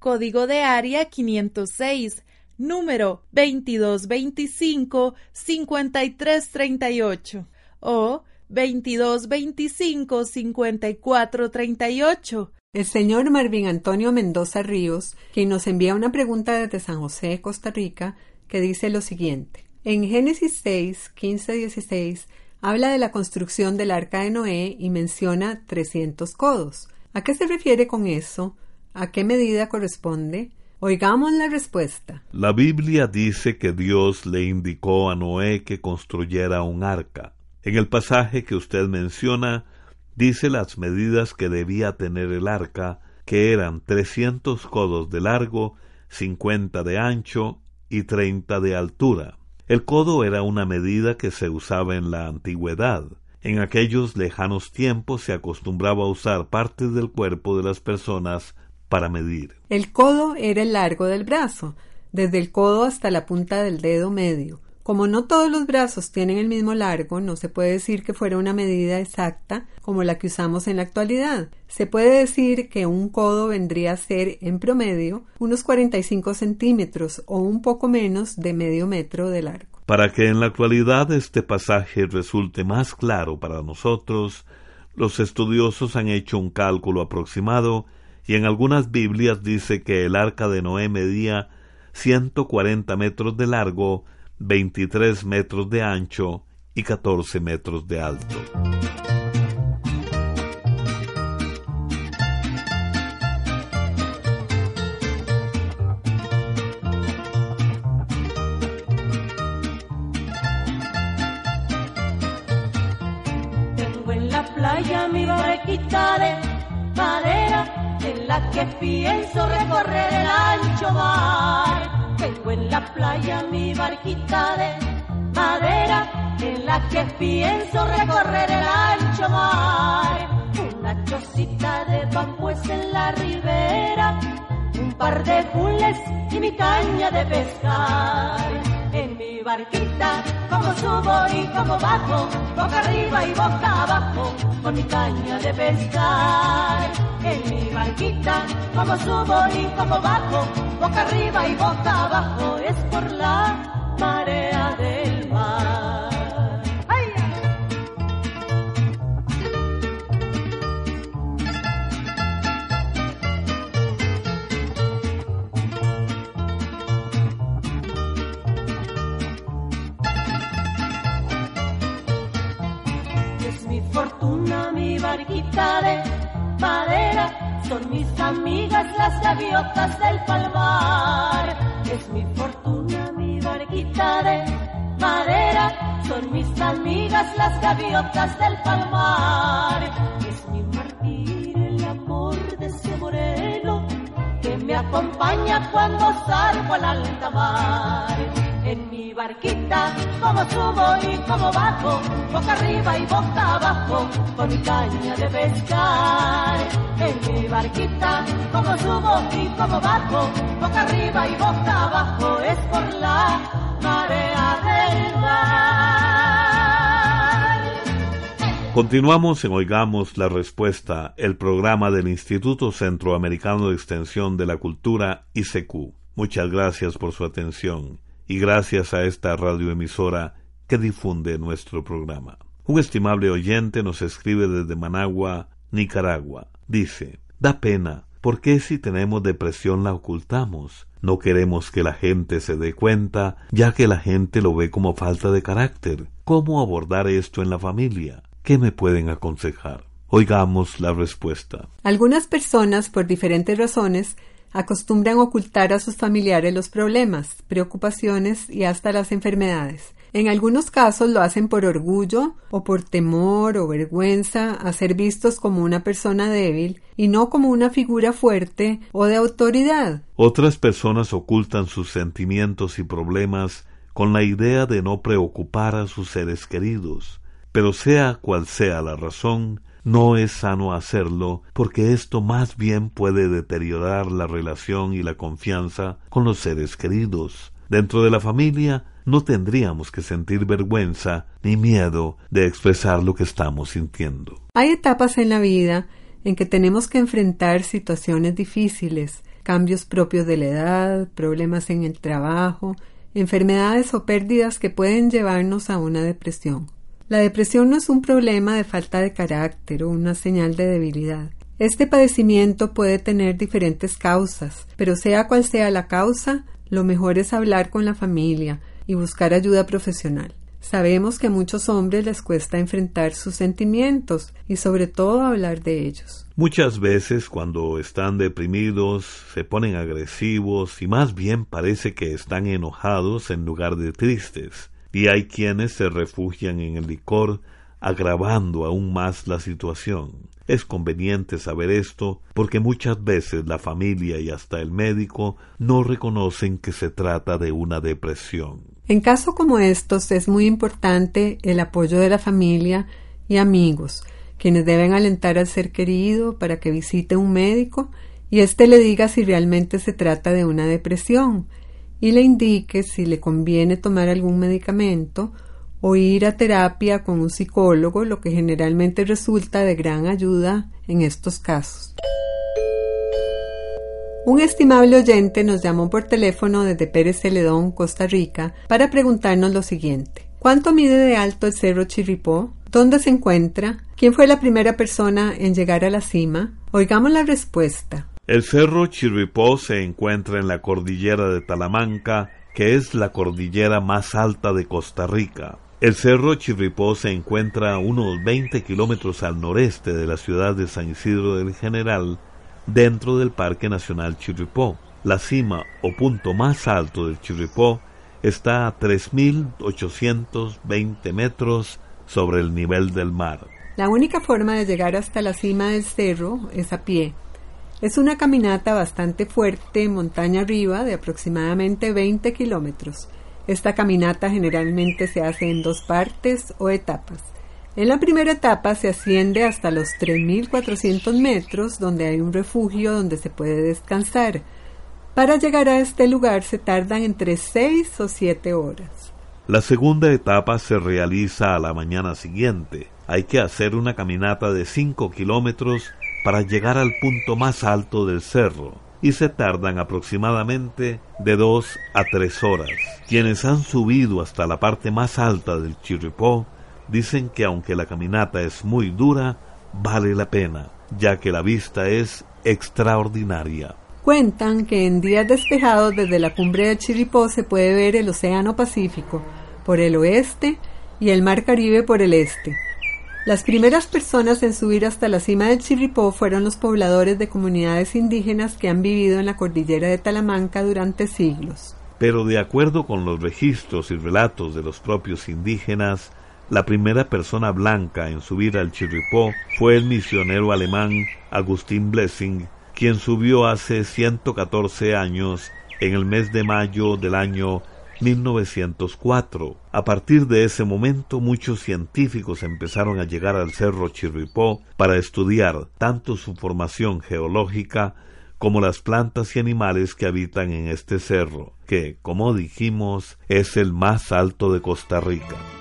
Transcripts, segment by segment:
código de área 506, número 2225-5338 o 2225-5438 el señor Marvin Antonio Mendoza Ríos, quien nos envía una pregunta desde San José, Costa Rica, que dice lo siguiente. En Génesis 6, 15, 16, habla de la construcción del arca de Noé y menciona 300 codos. ¿A qué se refiere con eso? ¿A qué medida corresponde? Oigamos la respuesta. La Biblia dice que Dios le indicó a Noé que construyera un arca. En el pasaje que usted menciona, dice las medidas que debía tener el arca, que eran trescientos codos de largo, cincuenta de ancho y treinta de altura. El codo era una medida que se usaba en la antigüedad. En aquellos lejanos tiempos se acostumbraba a usar partes del cuerpo de las personas para medir. El codo era el largo del brazo, desde el codo hasta la punta del dedo medio. Como no todos los brazos tienen el mismo largo, no se puede decir que fuera una medida exacta como la que usamos en la actualidad. Se puede decir que un codo vendría a ser, en promedio, unos 45 centímetros o un poco menos de medio metro de largo. Para que en la actualidad este pasaje resulte más claro para nosotros, los estudiosos han hecho un cálculo aproximado y en algunas Biblias dice que el arca de Noé medía 140 metros de largo 23 metros de ancho y 14 metros de alto. Que pienso recorrer el ancho mar tengo en la playa mi barquita de madera en la que pienso recorrer el ancho mar. Una chocita de bambúes en la ribera, un par de fules y mi caña de pescar. En mi barquita, como subo y como bajo, boca arriba y boca abajo, con mi caña de pescar. En mi barquita, como subo y como bajo, boca arriba y boca abajo, es por la marea del mi barquita de madera son mis amigas las gaviotas del palmar. Es mi fortuna, mi barquita de madera. Son mis amigas las gaviotas del palmar. Es mi martir el amor de ese moreno que me acompaña cuando salgo al alta mar. En mi barquita, como subo y como bajo, boca arriba y boca abajo, con mi caña de pescar. En mi barquita, como subo y como bajo, boca arriba y boca abajo, es por la marea del mar. Continuamos en Oigamos la Respuesta, el programa del Instituto Centroamericano de Extensión de la Cultura, ICQ. Muchas gracias por su atención y gracias a esta radioemisora que difunde nuestro programa. Un estimable oyente nos escribe desde Managua, Nicaragua. Dice, da pena ¿Por qué si tenemos depresión la ocultamos? No queremos que la gente se dé cuenta, ya que la gente lo ve como falta de carácter. ¿Cómo abordar esto en la familia? ¿Qué me pueden aconsejar? Oigamos la respuesta. Algunas personas, por diferentes razones, acostumbran ocultar a sus familiares los problemas, preocupaciones y hasta las enfermedades. En algunos casos lo hacen por orgullo o por temor o vergüenza a ser vistos como una persona débil y no como una figura fuerte o de autoridad. Otras personas ocultan sus sentimientos y problemas con la idea de no preocupar a sus seres queridos. Pero sea cual sea la razón, no es sano hacerlo porque esto más bien puede deteriorar la relación y la confianza con los seres queridos. Dentro de la familia no tendríamos que sentir vergüenza ni miedo de expresar lo que estamos sintiendo. Hay etapas en la vida en que tenemos que enfrentar situaciones difíciles, cambios propios de la edad, problemas en el trabajo, enfermedades o pérdidas que pueden llevarnos a una depresión. La depresión no es un problema de falta de carácter o una señal de debilidad. Este padecimiento puede tener diferentes causas, pero sea cual sea la causa, lo mejor es hablar con la familia, y buscar ayuda profesional. Sabemos que a muchos hombres les cuesta enfrentar sus sentimientos y sobre todo hablar de ellos. Muchas veces cuando están deprimidos se ponen agresivos y más bien parece que están enojados en lugar de tristes. Y hay quienes se refugian en el licor agravando aún más la situación. Es conveniente saber esto porque muchas veces la familia y hasta el médico no reconocen que se trata de una depresión. En casos como estos es muy importante el apoyo de la familia y amigos, quienes deben alentar al ser querido para que visite un médico y éste le diga si realmente se trata de una depresión y le indique si le conviene tomar algún medicamento o ir a terapia con un psicólogo, lo que generalmente resulta de gran ayuda en estos casos. Un estimable oyente nos llamó por teléfono desde Pérez Celedón, Costa Rica, para preguntarnos lo siguiente. ¿Cuánto mide de alto el Cerro Chirripó? ¿Dónde se encuentra? ¿Quién fue la primera persona en llegar a la cima? Oigamos la respuesta. El Cerro Chirripó se encuentra en la cordillera de Talamanca, que es la cordillera más alta de Costa Rica. El Cerro Chirripó se encuentra a unos 20 kilómetros al noreste de la ciudad de San Isidro del General, dentro del Parque Nacional Chirripó. La cima o punto más alto del Chirripó está a 3.820 metros sobre el nivel del mar. La única forma de llegar hasta la cima del cerro es a pie. Es una caminata bastante fuerte montaña arriba de aproximadamente 20 kilómetros. Esta caminata generalmente se hace en dos partes o etapas. En la primera etapa se asciende hasta los 3.400 metros, donde hay un refugio donde se puede descansar. Para llegar a este lugar se tardan entre 6 o 7 horas. La segunda etapa se realiza a la mañana siguiente. Hay que hacer una caminata de 5 kilómetros para llegar al punto más alto del cerro y se tardan aproximadamente de 2 a 3 horas. Quienes han subido hasta la parte más alta del Chirripó dicen que aunque la caminata es muy dura, vale la pena, ya que la vista es extraordinaria. Cuentan que en días despejados desde la cumbre del Chirripó se puede ver el Océano Pacífico por el oeste y el Mar Caribe por el este. Las primeras personas en subir hasta la cima del Chirripó fueron los pobladores de comunidades indígenas que han vivido en la cordillera de Talamanca durante siglos. Pero de acuerdo con los registros y relatos de los propios indígenas, la primera persona blanca en subir al Chirripó fue el misionero alemán Agustín Blessing, quien subió hace 114 años en el mes de mayo del año 1904. A partir de ese momento muchos científicos empezaron a llegar al Cerro Chirripó para estudiar tanto su formación geológica como las plantas y animales que habitan en este cerro, que, como dijimos, es el más alto de Costa Rica.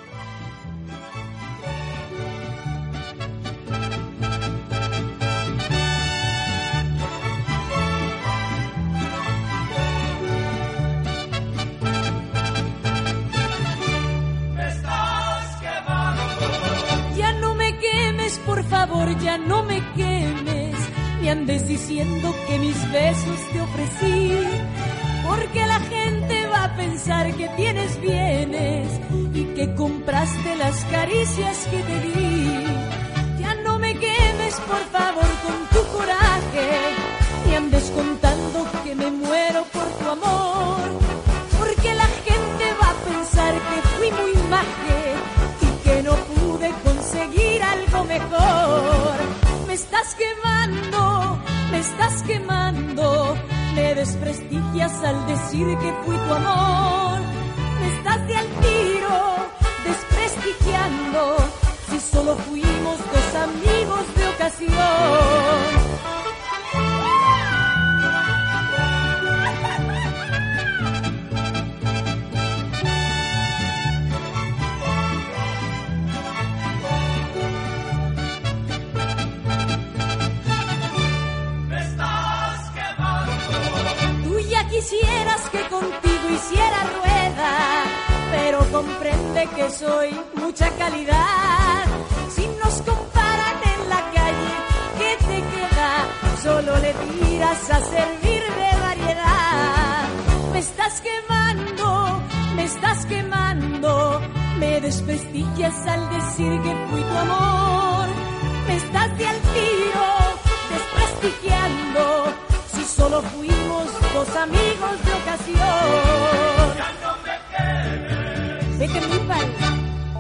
Ya no me quemes, ni andes diciendo que mis besos te ofrecí, porque la gente va a pensar que tienes bienes y que compraste las caricias que te di. Ya no me quemes, por favor, con tu coraje, ni andes contando que me muero por tu amor, porque la gente va a pensar que fui muy maje Me estás quemando, me estás quemando, me desprestigias al decir que fui tu amor. Me estás de al tiro, desprestigiando, si solo fuimos dos amigos de ocasión. Comprende que soy mucha calidad. Si nos comparan en la calle, ¿qué te queda? Solo le tiras a servir de variedad. Me estás quemando, me estás quemando, me desprestigias al decir que fui tu amor. Me estás de al tiro, desprestigiando, si solo fuimos dos amigos de ocasión.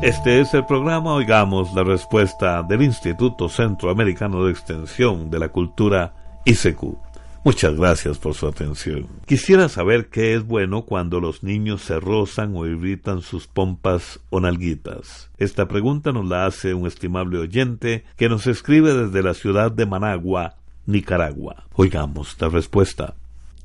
Este es el programa Oigamos la respuesta del Instituto Centroamericano de Extensión de la Cultura ICQ. Muchas gracias por su atención. Quisiera saber qué es bueno cuando los niños se rozan o irritan sus pompas o nalguitas. Esta pregunta nos la hace un estimable oyente que nos escribe desde la ciudad de Managua, Nicaragua. Oigamos la respuesta.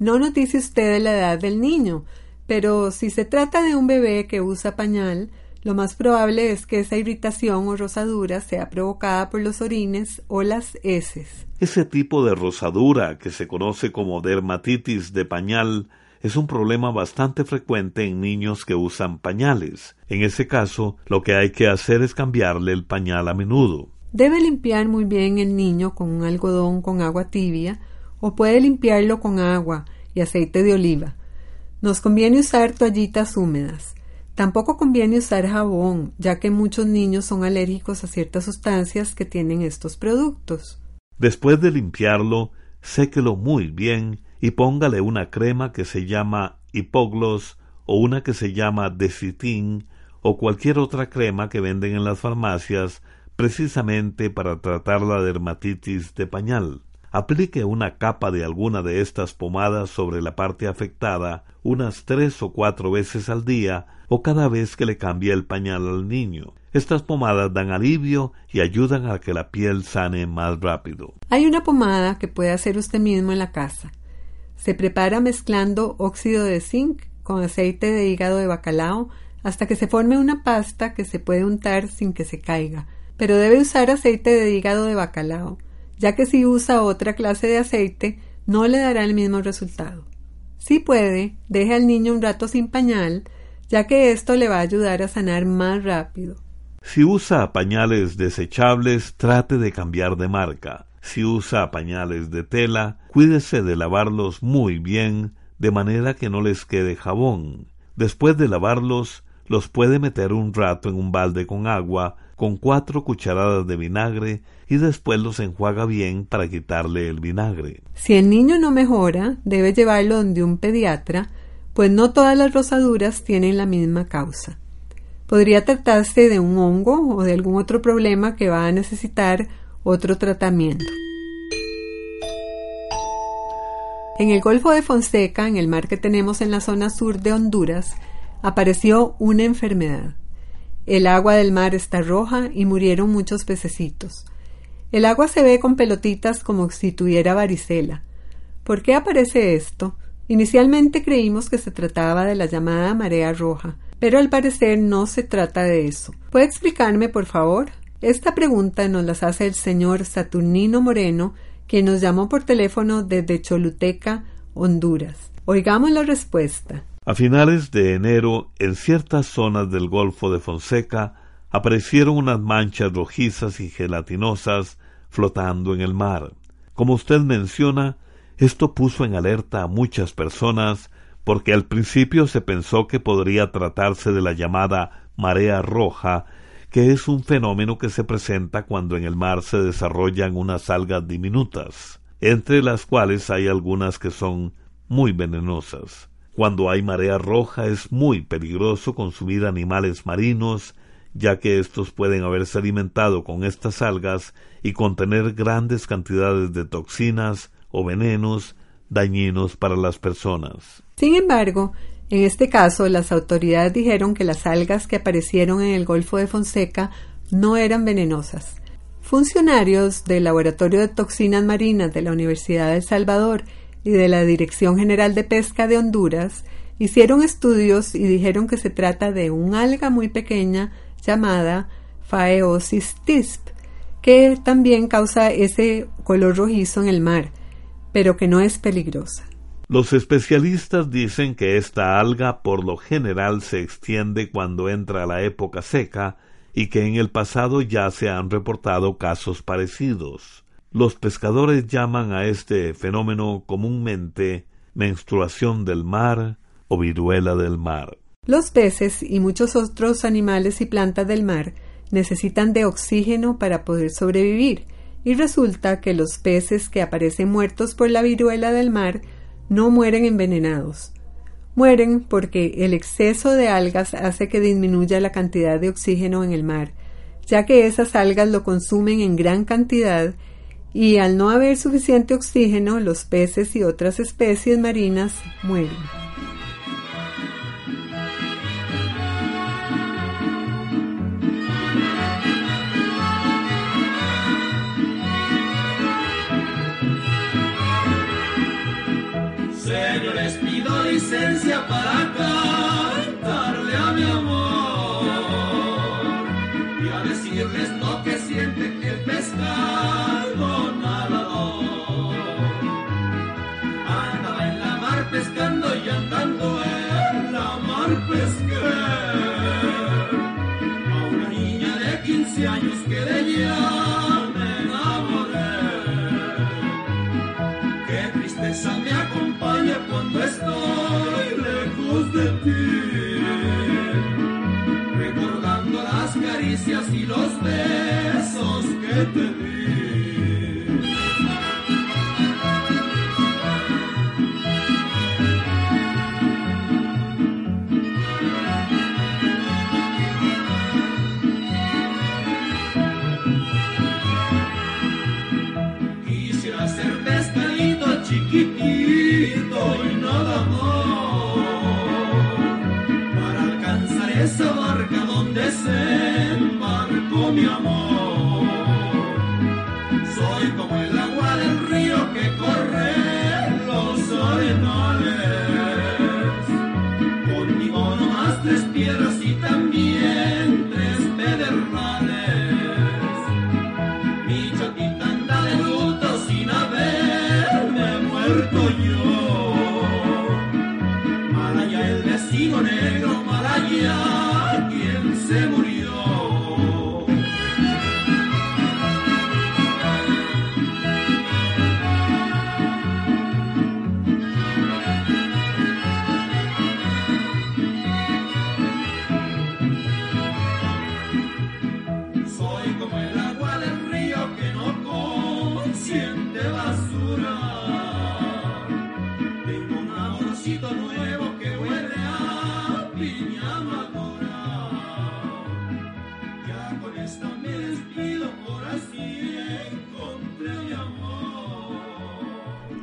No nos dice usted la edad del niño, pero si se trata de un bebé que usa pañal, lo más probable es que esa irritación o rosadura sea provocada por los orines o las heces. Ese tipo de rosadura, que se conoce como dermatitis de pañal, es un problema bastante frecuente en niños que usan pañales. En ese caso, lo que hay que hacer es cambiarle el pañal a menudo. Debe limpiar muy bien el niño con un algodón con agua tibia o puede limpiarlo con agua y aceite de oliva. Nos conviene usar toallitas húmedas. Tampoco conviene usar jabón, ya que muchos niños son alérgicos a ciertas sustancias que tienen estos productos. Después de limpiarlo, séquelo muy bien y póngale una crema que se llama hipoglos o una que se llama decitin o cualquier otra crema que venden en las farmacias precisamente para tratar la dermatitis de pañal. Aplique una capa de alguna de estas pomadas sobre la parte afectada unas tres o cuatro veces al día o cada vez que le cambie el pañal al niño. Estas pomadas dan alivio y ayudan a que la piel sane más rápido. Hay una pomada que puede hacer usted mismo en la casa. Se prepara mezclando óxido de zinc con aceite de hígado de bacalao hasta que se forme una pasta que se puede untar sin que se caiga. Pero debe usar aceite de hígado de bacalao, ya que si usa otra clase de aceite no le dará el mismo resultado. Si puede, deje al niño un rato sin pañal, ya que esto le va a ayudar a sanar más rápido. Si usa pañales desechables, trate de cambiar de marca. Si usa pañales de tela, cuídese de lavarlos muy bien, de manera que no les quede jabón. Después de lavarlos, los puede meter un rato en un balde con agua, con cuatro cucharadas de vinagre y después los enjuaga bien para quitarle el vinagre. Si el niño no mejora, debe llevarlo donde un pediatra, pues no todas las rosaduras tienen la misma causa. Podría tratarse de un hongo o de algún otro problema que va a necesitar otro tratamiento. En el Golfo de Fonseca, en el mar que tenemos en la zona sur de Honduras, apareció una enfermedad. El agua del mar está roja y murieron muchos pececitos. El agua se ve con pelotitas como si tuviera varicela. ¿Por qué aparece esto? Inicialmente creímos que se trataba de la llamada marea roja, pero al parecer no se trata de eso. ¿Puede explicarme, por favor? Esta pregunta nos la hace el señor Saturnino Moreno, quien nos llamó por teléfono desde Choluteca, Honduras. Oigamos la respuesta. A finales de enero, en ciertas zonas del Golfo de Fonseca, aparecieron unas manchas rojizas y gelatinosas flotando en el mar. Como usted menciona, esto puso en alerta a muchas personas porque al principio se pensó que podría tratarse de la llamada marea roja, que es un fenómeno que se presenta cuando en el mar se desarrollan unas algas diminutas, entre las cuales hay algunas que son muy venenosas. Cuando hay marea roja es muy peligroso consumir animales marinos, ya que estos pueden haberse alimentado con estas algas y contener grandes cantidades de toxinas o venenos dañinos para las personas. Sin embargo, en este caso, las autoridades dijeron que las algas que aparecieron en el Golfo de Fonseca no eran venenosas. Funcionarios del Laboratorio de Toxinas Marinas de la Universidad de El Salvador y de la Dirección General de Pesca de Honduras hicieron estudios y dijeron que se trata de un alga muy pequeña llamada Phaeosis tisp, que también causa ese color rojizo en el mar, pero que no es peligrosa. Los especialistas dicen que esta alga por lo general se extiende cuando entra la época seca y que en el pasado ya se han reportado casos parecidos. Los pescadores llaman a este fenómeno comúnmente menstruación del mar o viruela del mar. Los peces y muchos otros animales y plantas del mar necesitan de oxígeno para poder sobrevivir, y resulta que los peces que aparecen muertos por la viruela del mar no mueren envenenados. Mueren porque el exceso de algas hace que disminuya la cantidad de oxígeno en el mar, ya que esas algas lo consumen en gran cantidad y al no haber suficiente oxígeno los peces y otras especies marinas mueren. La mar mi amor.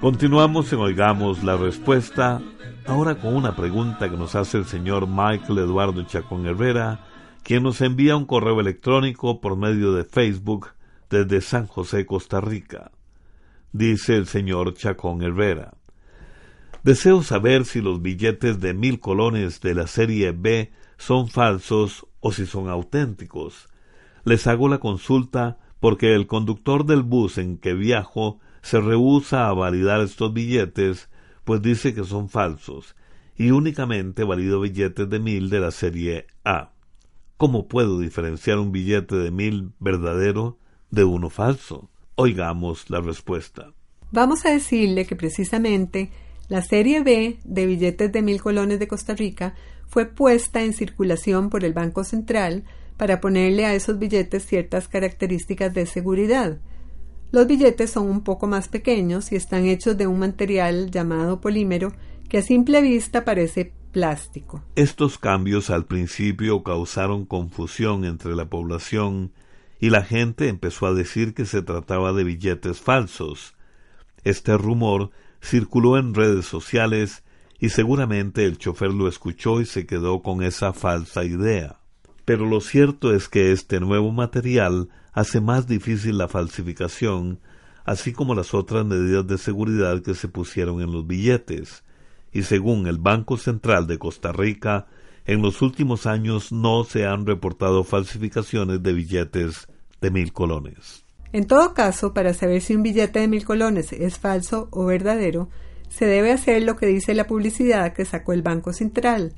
Continuamos en Oigamos la Respuesta, ahora con una pregunta que nos hace el señor Michael Eduardo Chacón Herrera, quien nos envía un correo electrónico por medio de Facebook desde San José, Costa Rica. Dice el señor Chacón Herrera. Deseo saber si los billetes de mil colones de la serie B son falsos o si son auténticos. Les hago la consulta porque el conductor del bus en que viajo se rehúsa a validar estos billetes, pues dice que son falsos, y únicamente valido billetes de mil de la serie A. ¿Cómo puedo diferenciar un billete de mil verdadero de uno falso? Oigamos la respuesta. Vamos a decirle que precisamente la serie B de billetes de mil colones de Costa Rica fue puesta en circulación por el Banco Central para ponerle a esos billetes ciertas características de seguridad. Los billetes son un poco más pequeños y están hechos de un material llamado polímero que a simple vista parece plástico. Estos cambios al principio causaron confusión entre la población y la gente empezó a decir que se trataba de billetes falsos. Este rumor circuló en redes sociales y seguramente el chofer lo escuchó y se quedó con esa falsa idea. Pero lo cierto es que este nuevo material hace más difícil la falsificación, así como las otras medidas de seguridad que se pusieron en los billetes, y según el Banco Central de Costa Rica, en los últimos años no se han reportado falsificaciones de billetes de mil colones. En todo caso, para saber si un billete de mil colones es falso o verdadero, se debe hacer lo que dice la publicidad que sacó el Banco Central.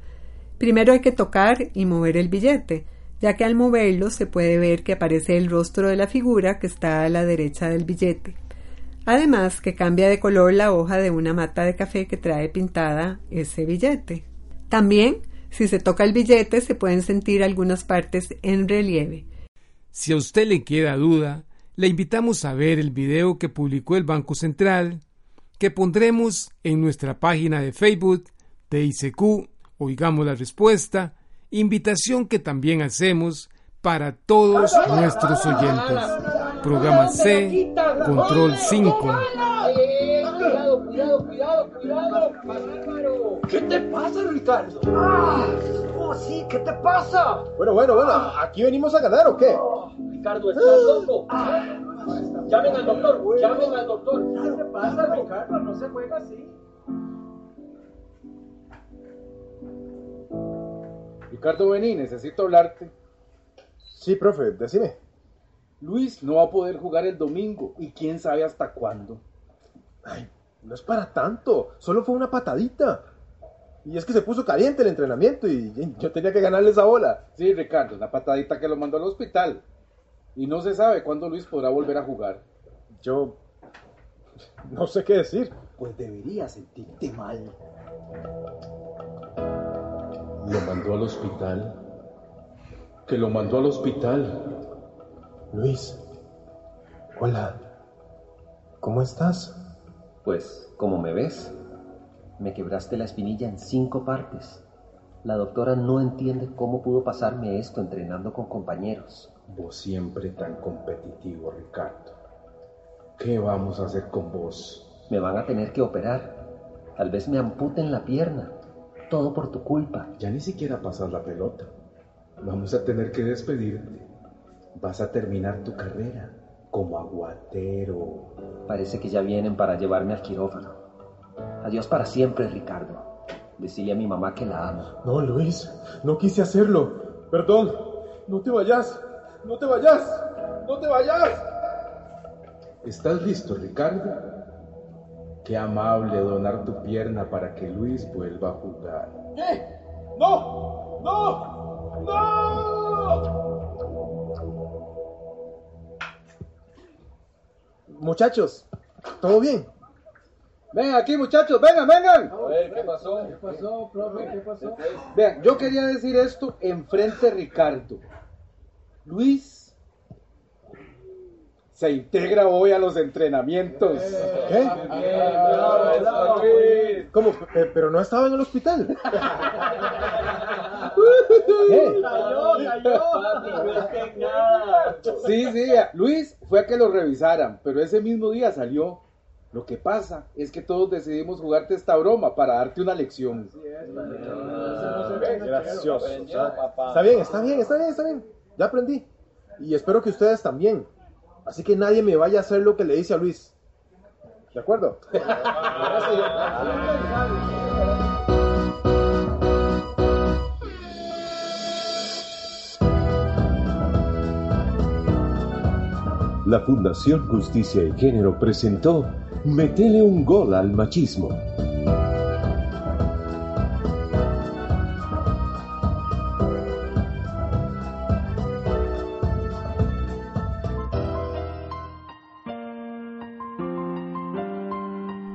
Primero hay que tocar y mover el billete, ya que al moverlo se puede ver que aparece el rostro de la figura que está a la derecha del billete. Además que cambia de color la hoja de una mata de café que trae pintada ese billete. También, si se toca el billete, se pueden sentir algunas partes en relieve. Si a usted le queda duda, le invitamos a ver el video que publicó el Banco Central, que pondremos en nuestra página de Facebook de ICQ, oigamos la respuesta, invitación que también hacemos para todos nuestros oyentes. Programa C, Control 5. Cuidado, cuidado, cuidado, cuidado. ¿Qué te pasa, Ricardo? Oh, sí, ¿qué te pasa? Bueno, bueno, bueno, ¿aquí venimos a ganar o qué? Ricardo, ¿estás loco? Llamen al doctor, llamen al doctor. ¿Qué te pasa, Ricardo? No se juega así. Ricardo, vení, necesito hablarte. Sí, profe, decime. Luis no va a poder jugar el domingo y quién sabe hasta cuándo. Ay, no es para tanto, solo fue una patadita. Y es que se puso caliente el entrenamiento y yo tenía que ganarle esa bola. Sí, Ricardo, la patadita que lo mandó al hospital. Y no se sabe cuándo Luis podrá volver a jugar. Yo no sé qué decir. Pues debería sentirte mal. Lo mandó al hospital. Que lo mandó al hospital. Luis, hola. ¿Cómo estás? Pues, como me ves, me quebraste la espinilla en cinco partes. La doctora no entiende cómo pudo pasarme esto entrenando con compañeros. Vos siempre tan competitivo, Ricardo. ¿Qué vamos a hacer con vos? Me van a tener que operar. Tal vez me amputen la pierna. Todo por tu culpa. Ya ni siquiera pasas la pelota. Vamos a tener que despedirte. Vas a terminar tu carrera como aguatero. Parece que ya vienen para llevarme al quirófano. Adiós para siempre, Ricardo. Decirle a mi mamá que la amo. No, Luis, no quise hacerlo. Perdón, no te vayas. No te vayas. No te vayas. ¿Estás listo, Ricardo? Qué amable donar tu pierna para que Luis vuelva a jugar. ¿Qué? ¡No! ¡No! ¡No! Muchachos, ¿todo bien? Ven aquí, muchachos, vengan, vengan. A ver, ¿qué pasó? ¿Qué pasó, profe? ¿Qué pasó? Vean, yo quería decir esto enfrente de Ricardo. Luis se integra hoy a los entrenamientos. ¿Qué? Luis. ¿Cómo? Eh, pero no estaba en el hospital. Sí, sí, Luis fue a que lo revisaran, pero ese mismo día salió. Lo que pasa es que todos decidimos jugarte esta broma para darte una lección. Gracioso. Aprendió, papá. Está bien, está bien, está bien, está bien. Ya aprendí. Y espero que ustedes también. Así que nadie me vaya a hacer lo que le dice a Luis. ¿De acuerdo? La Fundación Justicia y Género presentó Metele un gol al machismo.